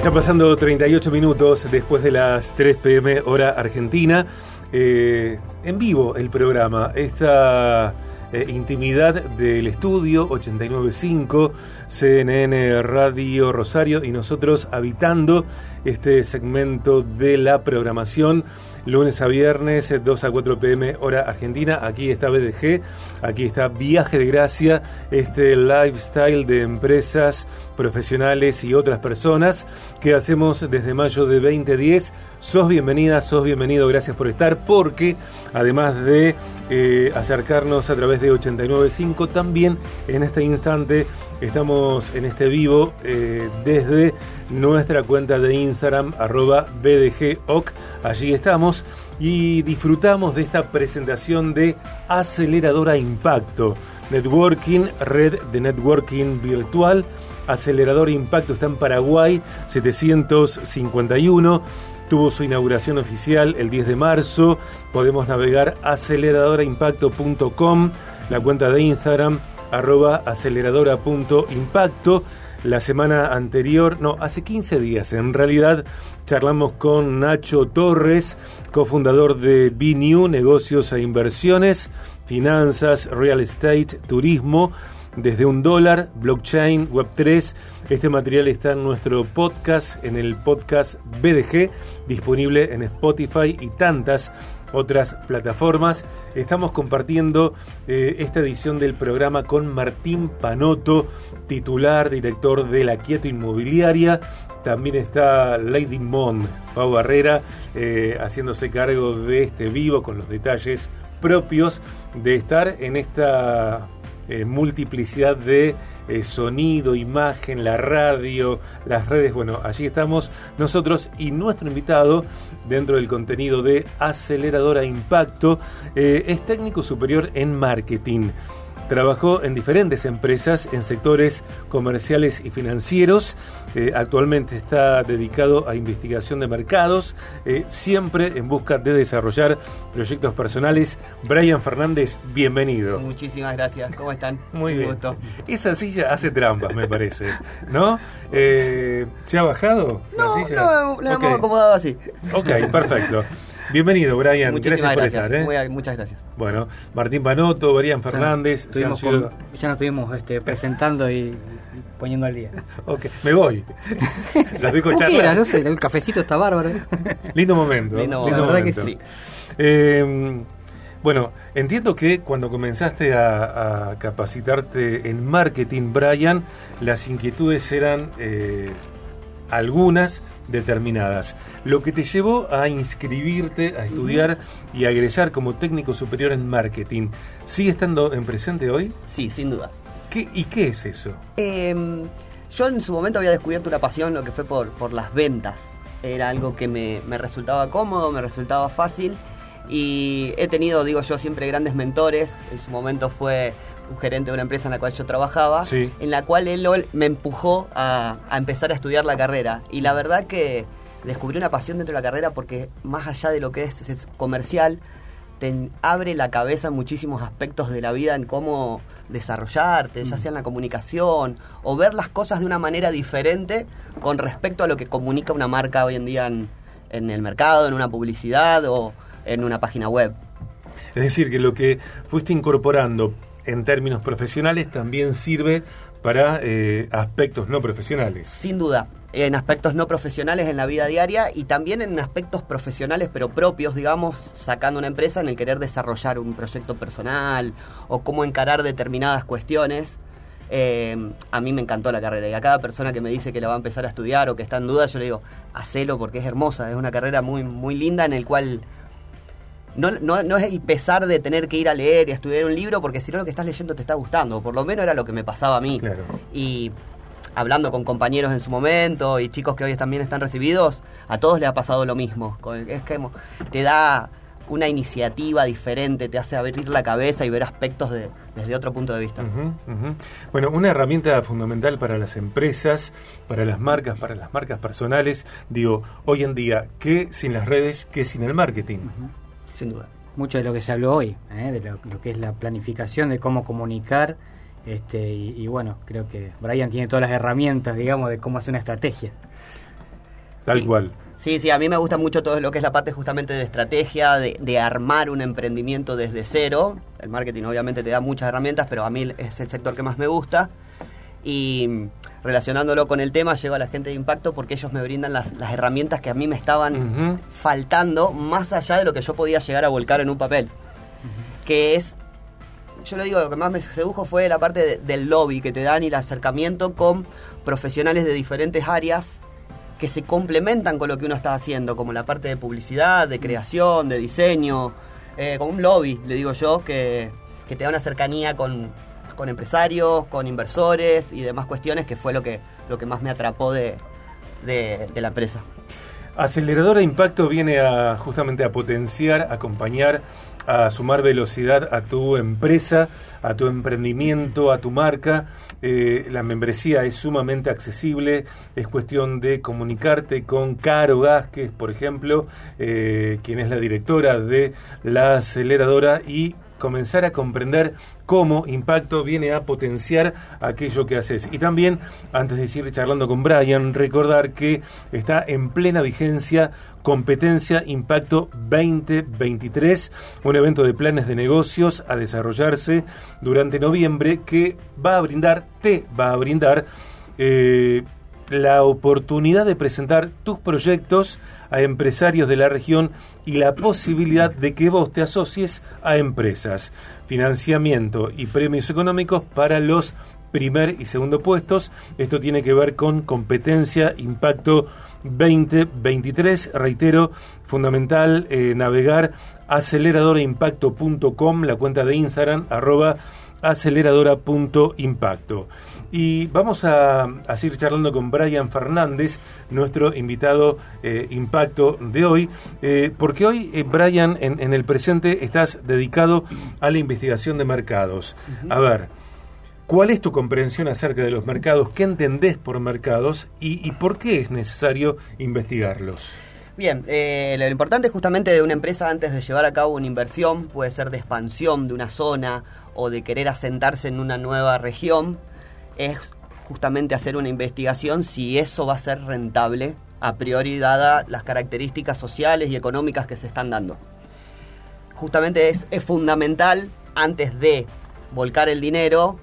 Está pasando 38 minutos después de las 3 pm hora argentina. Eh, en vivo el programa. Esta eh, intimidad del estudio 895 CNN Radio Rosario y nosotros habitando este segmento de la programación lunes a viernes, 2 a 4 pm hora argentina. Aquí está BDG, aquí está Viaje de Gracia, este lifestyle de empresas, profesionales y otras personas que hacemos desde mayo de 2010. Sos bienvenida, sos bienvenido, gracias por estar, porque además de eh, acercarnos a través de 895, también en este instante estamos en este vivo eh, desde nuestra cuenta de Instagram, arroba BDGOC. Allí estamos y disfrutamos de esta presentación de Aceleradora Impacto. Networking, red de networking virtual. Acelerador Impacto está en Paraguay, 751. Tuvo su inauguración oficial el 10 de marzo. Podemos navegar aceleradoraimpacto.com, la cuenta de Instagram, arroba aceleradora.impacto. La semana anterior, no, hace 15 días en realidad, charlamos con Nacho Torres, cofundador de BNew, negocios e inversiones, finanzas, real estate, turismo, desde un dólar, blockchain, web3. Este material está en nuestro podcast, en el podcast BDG, disponible en Spotify y tantas otras plataformas. Estamos compartiendo eh, esta edición del programa con Martín Panoto, titular, director de la Quieto Inmobiliaria. También está Lady Mon, Pau Barrera, eh, haciéndose cargo de este vivo con los detalles propios de estar en esta eh, multiplicidad de eh, sonido, imagen, la radio, las redes. Bueno, allí estamos nosotros y nuestro invitado dentro del contenido de Aceleradora Impacto eh, es técnico superior en marketing. Trabajó en diferentes empresas en sectores comerciales y financieros. Eh, actualmente está dedicado a investigación de mercados, eh, siempre en busca de desarrollar proyectos personales. Brian Fernández, bienvenido. Muchísimas gracias. ¿Cómo están? Muy bien. Esa silla hace trampas, me parece. ¿No? Eh, ¿Se ha bajado no, la silla? No, la hemos acomodado así. Ok, perfecto. Bienvenido, Brian. Muchísimas gracias, por estar. ¿eh? muchas gracias. Bueno, Martín Panoto, Brian Fernández. Ya, nos estuvimos este, presentando y, poniendo al día. Ok, me voy. Los dejo charlar. no sé, el cafecito está bárbaro. Lindo momento. Lindo, lindo momento. que sí. Eh, bueno, entiendo que cuando comenzaste a, a, capacitarte en marketing, Brian, las inquietudes eran eh, algunas determinadas. Lo que te llevó a inscribirte, a estudiar y a egresar como técnico superior en marketing, ¿sigue estando en presente hoy? Sí, sin duda. ¿Qué, ¿Y qué es eso? Eh, yo en su momento había descubierto una pasión, lo que fue por, por las ventas. Era algo que me, me resultaba cómodo, me resultaba fácil. Y he tenido, digo yo, siempre grandes mentores. En su momento fue un gerente de una empresa en la cual yo trabajaba, sí. en la cual él me empujó a, a, empezar a estudiar la carrera. Y la verdad que descubrí una pasión dentro de la carrera porque más allá de lo que es, es comercial, te abre la cabeza en muchísimos aspectos de la vida, en cómo desarrollarte, ya sea en la comunicación, o ver las cosas de una manera diferente con respecto a lo que comunica una marca hoy en día en, en el mercado, en una publicidad o en una página web. Es decir, que lo que fuiste incorporando en términos profesionales también sirve para eh, aspectos no profesionales. Sin duda, en aspectos no profesionales en la vida diaria y también en aspectos profesionales pero propios, digamos, sacando una empresa en el querer desarrollar un proyecto personal o cómo encarar determinadas cuestiones. Eh, a mí me encantó la carrera y a cada persona que me dice que la va a empezar a estudiar o que está en duda, yo le digo, hacelo porque es hermosa, es una carrera muy, muy linda en el cual no, no, no, es el pesar de tener que ir a leer y a estudiar un libro, porque si no lo que estás leyendo te está gustando, por lo menos era lo que me pasaba a mí. Claro. Y hablando con compañeros en su momento y chicos que hoy también están recibidos, a todos les ha pasado lo mismo. Es que te da una iniciativa diferente, te hace abrir la cabeza y ver aspectos de, desde otro punto de vista. Uh -huh, uh -huh. Bueno, una herramienta fundamental para las empresas, para las marcas, para las marcas personales, digo, hoy en día, ¿qué sin las redes, qué sin el marketing? Uh -huh sin duda. Mucho de lo que se habló hoy, ¿eh? de lo, lo, que es la planificación, de cómo comunicar, este, y, y, bueno, creo que Brian tiene todas las herramientas, digamos, de cómo hacer una estrategia. Tal cual. Sí, sí, a mí me gusta mucho todo lo que es la parte justamente de estrategia, de, de, armar un emprendimiento desde cero. El marketing obviamente te da muchas herramientas, pero a mí es el sector que más me gusta. Y relacionándolo con el tema, llego a la gente de impacto porque ellos me brindan las, las herramientas que a mí me estaban uh -huh. faltando, más allá de lo que yo podía llegar a volcar en un papel. Uh -huh. Que es yo lo digo, lo que más me sedujo fue la parte de, del lobby que te dan y el acercamiento con profesionales de diferentes áreas que se complementan con lo que uno está haciendo, como la parte de publicidad, de creación, de diseño, eh, como un lobby, le digo yo, que, que te da una cercanía con, con, empresarios, con inversores y demás cuestiones, que fue lo que, lo que más me atrapó de, de, de la empresa. Aceleradora Impacto viene a justamente a potenciar, acompañar, a sumar velocidad a tu empresa, a tu emprendimiento, a tu marca. Eh, la membresía es sumamente accesible, es cuestión de comunicarte con Caro Vázquez, por ejemplo, eh, quien es la directora de la aceleradora y comenzar a comprender cómo Impacto viene a potenciar aquello que haces. Y también, antes de seguir charlando con Brian, recordar que está en plena vigencia Competencia Impacto 2023, un evento de planes de negocios a desarrollarse durante noviembre que va a brindar, te va a brindar eh, la oportunidad de presentar tus proyectos a empresarios de la región y la posibilidad de que vos te asocies a empresas. Financiamiento y premios económicos para los primer y segundo puestos. Esto tiene que ver con competencia, impacto 2023. Reitero, fundamental eh, navegar aceleradorimpacto.com, la cuenta de Instagram, arroba aceleradora.impacto. Y vamos a, a, seguir charlando con Brian Fernández, nuestro invitado eh, impacto de hoy, eh, porque hoy, eh, Brian, en, en, el presente estás dedicado a la investigación de mercados. Uh -huh. A ver, ¿cuál es tu comprensión acerca de los mercados? ¿Qué entendés por mercados y, y por qué es necesario investigarlos? Bien, eh, lo importante justamente de una empresa antes de llevar a cabo una inversión puede ser de expansión de una zona o de querer asentarse en una nueva región, es justamente hacer una investigación si eso va a ser rentable a priori dada las características sociales y económicas que se están dando. Justamente es, es fundamental antes de volcar el dinero,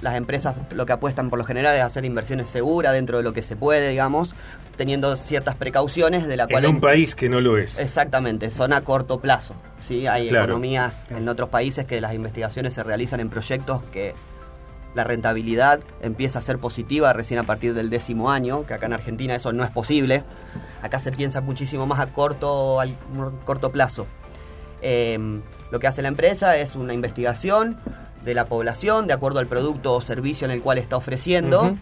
las empresas lo que apuestan por lo general es hacer inversiones seguras dentro de lo que se puede, digamos, teniendo ciertas precauciones de la cual... En un país que no lo es. Exactamente, son a corto plazo. ¿sí? Hay claro. economías en otros países que las investigaciones se realizan en proyectos que la rentabilidad empieza a ser positiva recién a partir del décimo año, que acá en Argentina eso no es posible. Acá se piensa muchísimo más a corto, a corto plazo. Eh, lo que hace la empresa es una investigación de la población de acuerdo al producto o servicio en el cual está ofreciendo. Uh -huh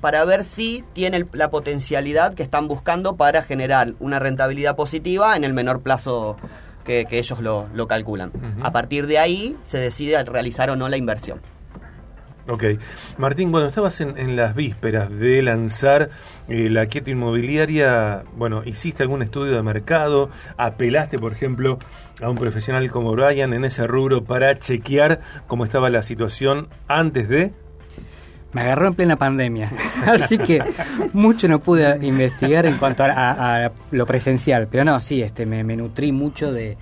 para ver si tiene la potencialidad que están buscando para generar una rentabilidad positiva en el menor plazo que, que ellos lo, lo calculan. Uh -huh. A partir de ahí se decide realizar o no la inversión. Ok. Martín, cuando estabas en, en las vísperas de lanzar eh, la quieta inmobiliaria, bueno, ¿hiciste algún estudio de mercado? ¿Apelaste, por ejemplo, a un profesional como Brian en ese rubro para chequear cómo estaba la situación antes de...? Me agarró en plena pandemia, así que mucho no pude investigar en cuanto a, lo presencial, pero no, sí, este, me, me, nutrí mucho de,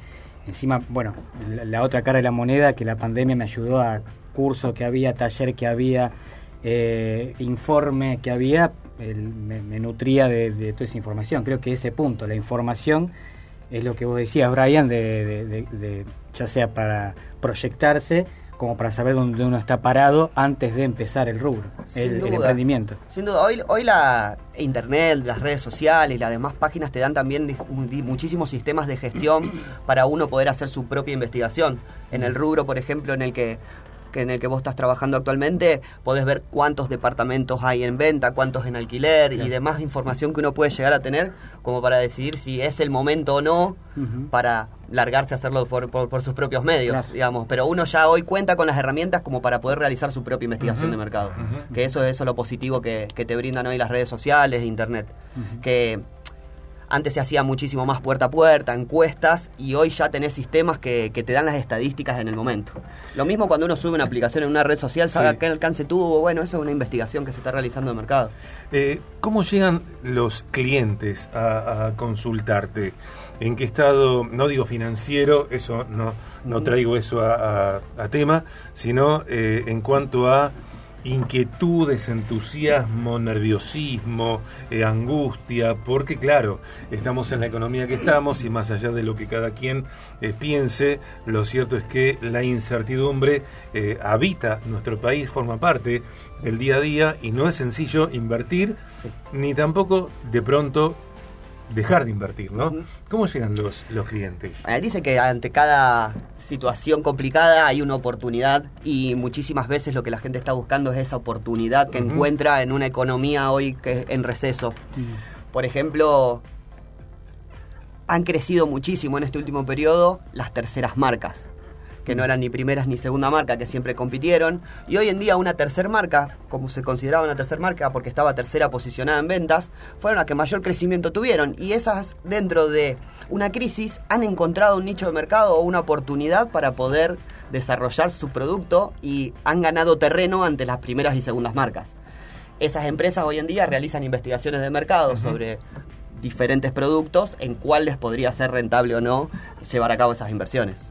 encima, bueno, la, la, otra cara de la moneda, que la pandemia me ayudó a curso que había, taller que había, eh, informe que había, el, me, me, nutría de, de, toda esa información. Creo que ese punto, la información, es lo que vos decías, Brian, de, de ya sea para proyectarse, como para saber dónde uno está parado antes de empezar el rubro, el, el, emprendimiento. Sin duda, hoy, hoy la internet, las redes sociales, las demás páginas te dan también muchísimos sistemas de gestión para uno poder hacer su propia investigación. En el rubro, por ejemplo, en el que que en el que vos estás trabajando actualmente, podés ver cuántos departamentos hay en venta, cuántos en alquiler claro. y demás información que uno puede llegar a tener como para decidir si es el momento o no uh -huh. para largarse a hacerlo por, por, por sus propios medios, claro. digamos. Pero uno ya hoy cuenta con las herramientas como para poder realizar su propia investigación uh -huh. de mercado. Uh -huh. Que eso es eso lo positivo que, que, te brindan hoy las redes sociales internet. Que Antes se hacía muchísimo más puerta a puerta, encuestas, y hoy ya tenés sistemas que, que te dan las estadísticas en el momento. Lo mismo cuando uno sube una aplicación en una red social, sabe Sí. qué alcance tuvo, bueno, eso es una investigación que se está realizando en el mercado. Eh, ¿Cómo llegan los clientes a, a consultarte? ¿En qué estado, no digo financiero, eso no, no traigo eso a, a- a tema, sino eh, en cuanto a inquietudes, entusiasmo, nerviosismo, eh, angustia, porque claro, estamos en la economía que estamos y más allá de lo que cada quien eh, piense, lo cierto es que la incertidumbre eh, habita nuestro país, forma parte del día a día y no es sencillo invertir ni tampoco de pronto dejar de invertir, ¿no? ¿Cómo llegan los, los clientes? Eh, Dice que ante cada situación complicada hay una oportunidad y muchísimas veces lo que la gente está buscando es esa oportunidad que encuentra en una economía hoy que en receso. Por ejemplo, han crecido muchísimo en este último periodo las terceras marcas, que no eran ni primeras ni segunda marca, que siempre compitieron. Y hoy en día una tercer marca, como se consideraba una tercer marca porque estaba tercera posicionada en ventas, fueron las que mayor crecimiento tuvieron. Y esas, dentro de una crisis, han encontrado un nicho de mercado o una oportunidad para poder desarrollar su producto y han ganado terreno ante las primeras y segundas marcas. Esas empresas hoy en día realizan investigaciones de mercado sobre diferentes productos, en cuáles podría ser rentable o no llevar a cabo esas inversiones.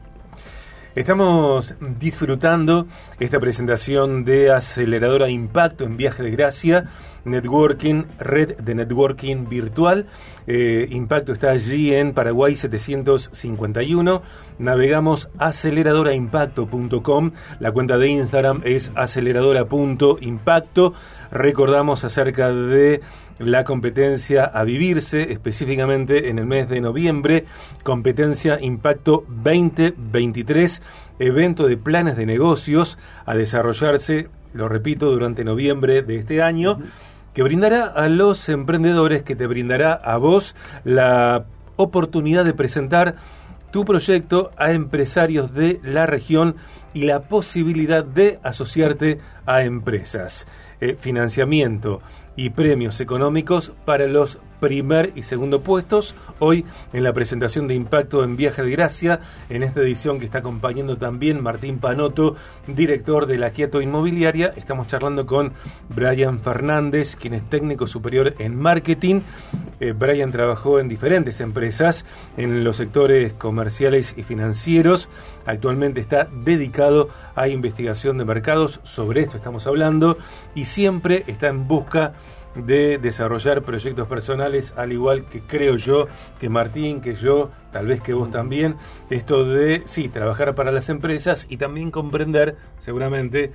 Estamos disfrutando esta presentación de Aceleradora Impacto en Viaje de Gracia, Networking, red de networking virtual. Eh, Impacto está allí en Paraguay 751. Navegamos aceleradoraimpacto.com. La cuenta de Instagram es aceleradora.impacto. Recordamos acerca de la competencia a vivirse, específicamente en el mes de noviembre, competencia Impacto 2023, evento de planes de negocios a desarrollarse, lo repito, durante noviembre de este año, que brindará a los emprendedores, que te brindará a vos la oportunidad de presentar tu proyecto a empresarios de la región y la posibilidad de asociarte a empresas. Eh, financiamiento y premios económicos para los primer y segundo puestos. Hoy en la presentación de Impacto en Viaje de Gracia, en esta edición que está acompañando también Martín Panoto, director de la Quieto Inmobiliaria, estamos charlando con Brian Fernández, quien es técnico superior en marketing. Eh, Brian trabajó en diferentes empresas en los sectores comerciales y financieros. Actualmente está dedicado a investigación de mercados, sobre esto estamos hablando, y siempre está en busca de desarrollar proyectos personales, al igual que creo yo, que Martín, que yo, tal vez que vos también, esto de, sí, trabajar para las empresas y también comprender, seguramente,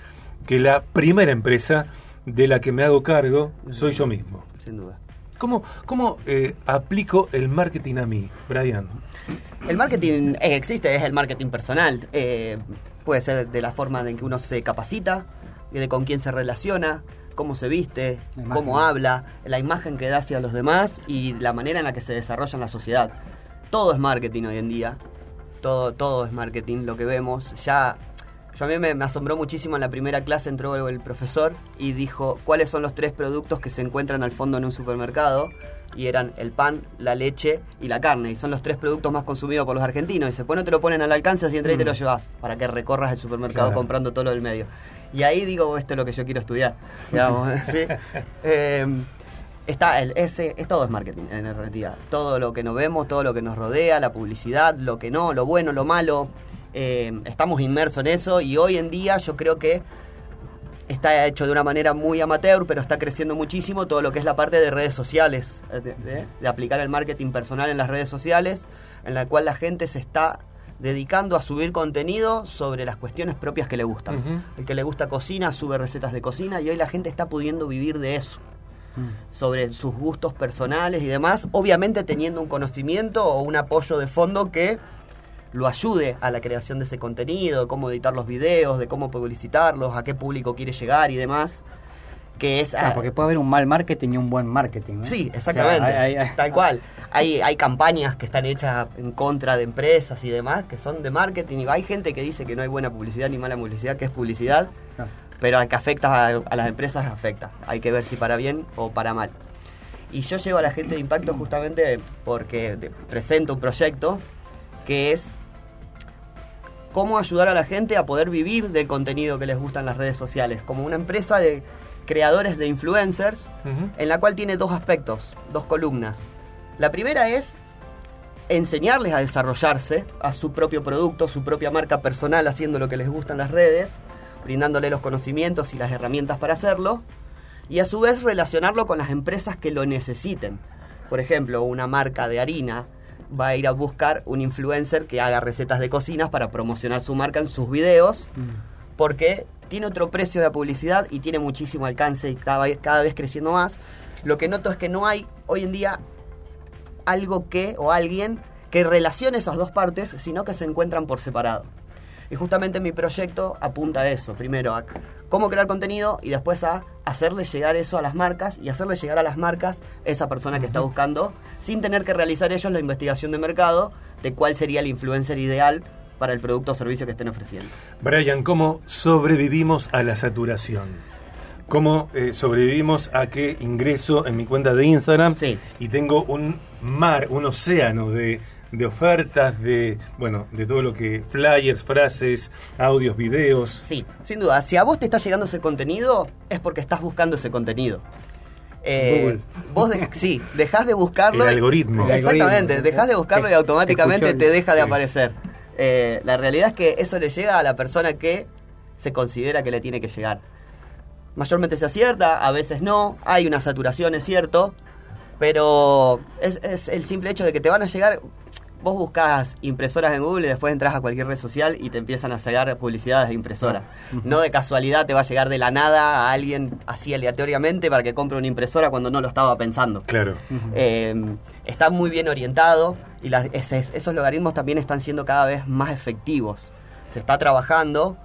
que la primera empresa de la que me hago cargo soy yo mismo. Sin duda. ¿Cómo, cómo eh, aplico el marketing a mí, Brian? El marketing existe, es el marketing personal. Eh, puede ser de la forma en que uno se capacita, de con quién se relaciona, cómo se viste, cómo habla, la imagen que da hacia los demás y la manera en la que se desarrolla en la sociedad. Todo es marketing hoy en día. Todo, todo es marketing, lo que vemos. Ya, yo a mí me, me asombró muchísimo en la primera clase entró el profesor y dijo cuáles son los tres productos que se encuentran al fondo en un supermercado y eran el pan, la leche y la carne. Y son los tres productos más consumidos por los argentinos. Y dice, pues no te lo ponen al alcance, así entras y te lo Mm. llevas para que recorras el supermercado Claro. comprando todo lo del medio. Y ahí digo, esto es lo que yo quiero estudiar. digamos, ¿sí? Eh, está el, ese, es todo es marketing en realidad. Todo lo que nos vemos, todo lo que nos rodea, la publicidad, lo que no, lo bueno, lo malo. Eh, estamos inmersos en eso y hoy en día yo creo que está hecho de una manera muy amateur, pero está creciendo muchísimo todo lo que es la parte de redes sociales, eh, de, de- de aplicar el marketing personal en las redes sociales, en la cual la gente se está dedicando a subir contenido sobre las cuestiones propias que le gustan. El que le gusta cocina sube recetas de cocina y hoy la gente está pudiendo vivir de eso. Sobre sus gustos personales y demás, obviamente teniendo un conocimiento o un apoyo de fondo que lo ayude a la creación de ese contenido, de cómo editar los videos, de cómo publicitarlos, a qué público quiere llegar y demás, que es... Claro, ah, porque puede haber un mal marketing y un buen marketing. Sí, O sea, exactamente, hay- hay- tal cual. Hay, hay campañas que están hechas en contra de empresas y demás, que son de marketing, y hay gente que dice que no hay buena publicidad ni mala publicidad, que es publicidad, Claro. pero al que afecta a, a las empresas afecta. Hay que ver si para bien o para mal. Y yo llevo a la gente de impacto justamente porque presento un proyecto que es cómo ayudar a la gente a poder vivir del contenido que les gusta en las redes sociales, como una empresa de creadores de influencers, en la cual tiene dos aspectos, dos columnas. La primera es enseñarles a desarrollarse a su propio producto, su propia marca personal, haciendo lo que les gusta en las redes, brindándole los conocimientos y las herramientas para hacerlo, y a su vez relacionarlo con las empresas que lo necesiten. Por ejemplo, una marca de harina va a ir a buscar un influencer que haga recetas de cocinas para promocionar su marca en sus videos, porque tiene otro precio de publicidad y tiene muchísimo alcance y cada cada vez creciendo más. Lo que noto es que no hay hoy en día algo que o alguien que relacione esas dos partes, sino que se encuentran por separado. Y justamente mi proyecto apunta a eso. Primero a cómo crear contenido y después a hacerle llegar eso a las marcas y hacerle llegar a las marcas esa persona que está buscando sin tener que realizar ellos la investigación de mercado de cuál sería el influencer ideal para el producto o servicio que estén ofreciendo. Brian, ¿cómo sobrevivimos a la saturación? ¿Cómo eh, sobrevivimos a que ingreso en mi cuenta de Instagram Sí. y tengo un mar, un océano de, de ofertas, de bueno, de todo lo que flyers, frases, audios, videos? Sí, sin duda. Si a vos te está llegando ese contenido, es porque estás buscando ese contenido. Eh, Google. Vos de- sí, dejás de buscarlo. El algoritmo. Exactamente, dejás de buscarlo y Te- automáticamente te escuchó te el- deja de sí. aparecer. Eh, la realidad es que eso le llega a la persona que se considera que le tiene que llegar. Mayormente se acierta, a veces no, hay una saturación, es cierto, pero es, es el simple hecho de que te van a llegar. Vos buscas impresoras en Google y después entras a cualquier red social y te empiezan a llegar publicidades de impresora. No de casualidad te va a llegar de la nada a alguien así aleatoriamente para que compre una impresora cuando no lo estaba pensando. Claro. Eh, está muy bien orientado y las- esos logaritmos también están siendo cada vez más efectivos. Se está trabajando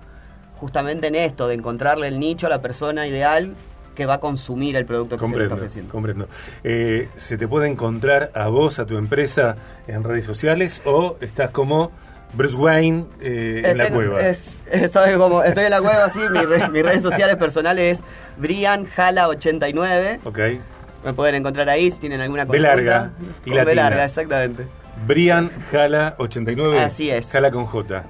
justamente en esto, de encontrarle el nicho a la persona ideal que va a consumir el producto que se Comprendo, está ofreciendo. comprendo. Eh, ¿Se te puede encontrar a vos, a tu empresa, en redes sociales o estás como Bruce Wayne eh, en la cueva? es- estoy, como, estoy en la cueva, sí, mi re- mis redes sociales personales es BrianJala89. Ok. Me pueden encontrar ahí si tienen alguna B consulta. larga y Con B larga, exactamente. Brian Jala 89. Así es. Jala con J.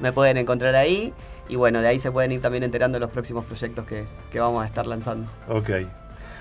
me pueden encontrar ahí y bueno, de ahí se pueden ir también enterando de los próximos proyectos que, que vamos a estar lanzando. Ok.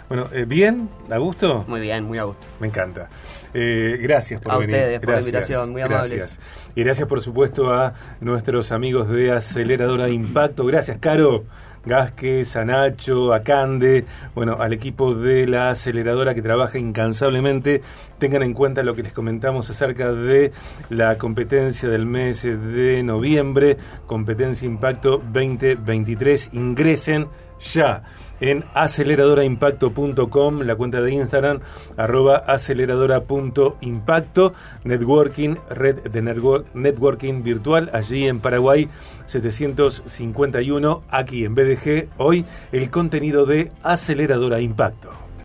Bueno, eh, ¿bien? ¿A gusto? Muy bien, muy a gusto. Me encanta. Eh, gracias por A venir. ustedes por la invitación, muy amables. Gracias. Y gracias, por supuesto, a nuestros amigos de Aceleradora Impacto. Gracias, Caro. Gasques, a Nacho, a Cande, bueno, al equipo de la aceleradora que trabaja incansablemente. Tengan en cuenta lo que les comentamos acerca de la competencia del mes de noviembre, competencia Impacto 2023. Ingresen ya en aceleradoraimpacto.com, la cuenta de Instagram, arroba aceleradora.impacto, networking, red de network- networking virtual, allí en Paraguay 751, aquí en BDG, hoy el contenido de Aceleradora Impacto.